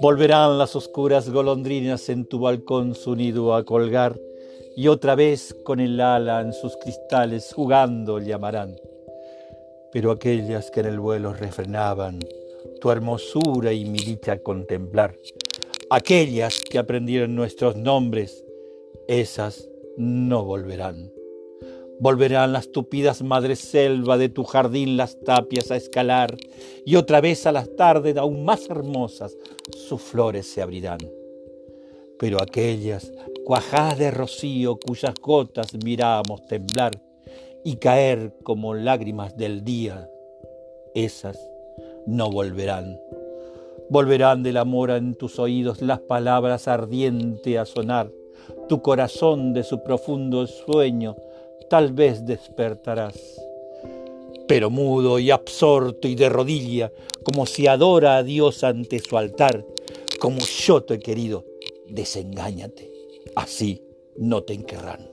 Volverán las oscuras golondrinas en tu balcón su nido a colgar y otra vez con el ala en sus cristales jugando llamarán. Pero aquellas que en el vuelo refrenaban tu hermosura y mi dicha contemplar, aquellas que aprendieron nuestros nombres, esas no volverán. Volverán las tupidas madres selva de tu jardín las tapias a escalar, y otra vez a las tardes aún más hermosas sus flores se abrirán. Pero aquellas cuajadas de rocío cuyas gotas miramos temblar y caer como lágrimas del día, esas no volverán. Volverán del amor en tus oídos las palabras ardientes a sonar, tu corazón de su profundo sueño tal vez despertarás. Pero mudo y absorto y de rodilla, como si adora a Dios ante su altar, como yo te he querido, desengáñate, así no te enquerrán.